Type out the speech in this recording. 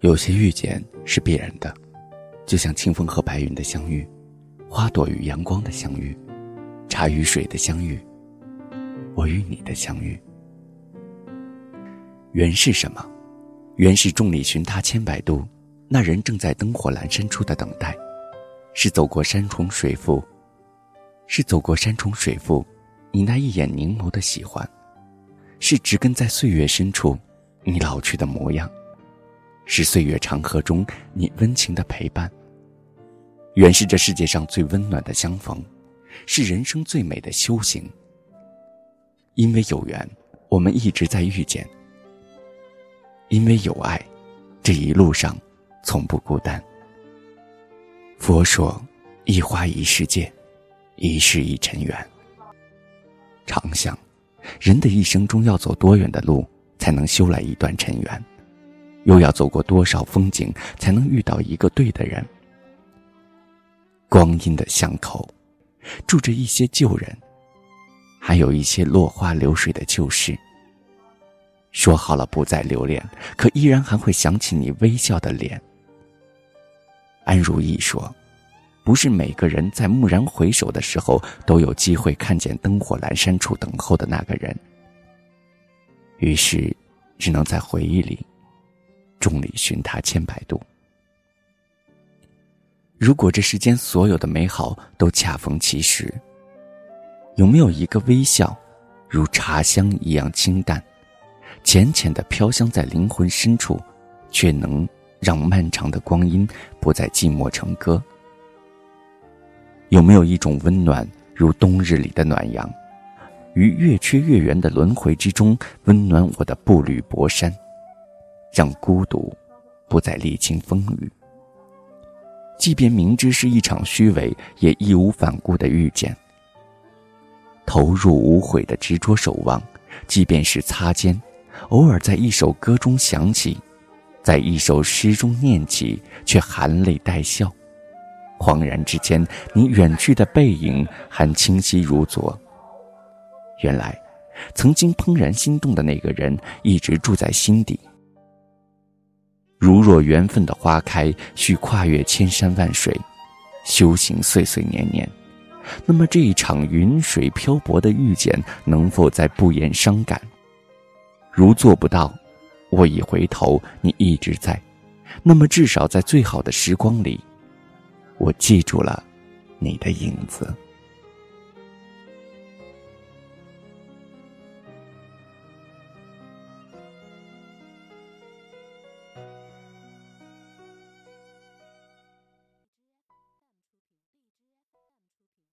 有些遇见是必然的，就像清风和白云的相遇，花朵与阳光的相遇，茶与水的相遇，我与你的相遇。缘是什么？缘是众里寻他千百度，那人正在灯火阑珊处的等待，是走过山重水复，是走过山重水复，你那一眼凝眸的喜欢，是植根在岁月深处，你老去的模样。是岁月长河中你温情的陪伴。缘是这世界上最温暖的相逢，是人生最美的修行。因为有缘，我们一直在遇见；因为有爱，这一路上从不孤单。佛说：“一花一世界，一世一尘缘。”常想，人的一生中要走多远的路，才能修来一段尘缘？又要走过多少风景，才能遇到一个对的人？光阴的巷口，住着一些旧人，还有一些落花流水的旧事。说好了不再留恋，可依然还会想起你微笑的脸。安如意说：“不是每个人在蓦然回首的时候，都有机会看见灯火阑珊处等候的那个人。”于是，只能在回忆里。众里寻他千百度。如果这世间所有的美好都恰逢其时，有没有一个微笑，如茶香一样清淡，浅浅的飘香在灵魂深处，却能让漫长的光阴不再寂寞成歌？有没有一种温暖，如冬日里的暖阳，于月缺月圆的轮回之中，温暖我的步履蹒跚？让孤独不再历经风雨，即便明知是一场虚伪，也义无反顾的遇见。投入无悔的执着守望，即便是擦肩，偶尔在一首歌中响起，在一首诗中念起，却含泪带笑。恍然之间，你远去的背影还清晰如昨。原来，曾经怦然心动的那个人，一直住在心底。如若缘分的花开，需跨越千山万水，修行岁岁年年，那么这一场云水漂泊的遇见，能否再不言伤感？如做不到，我已回头，你一直在，那么至少在最好的时光里，我记住了你的影子。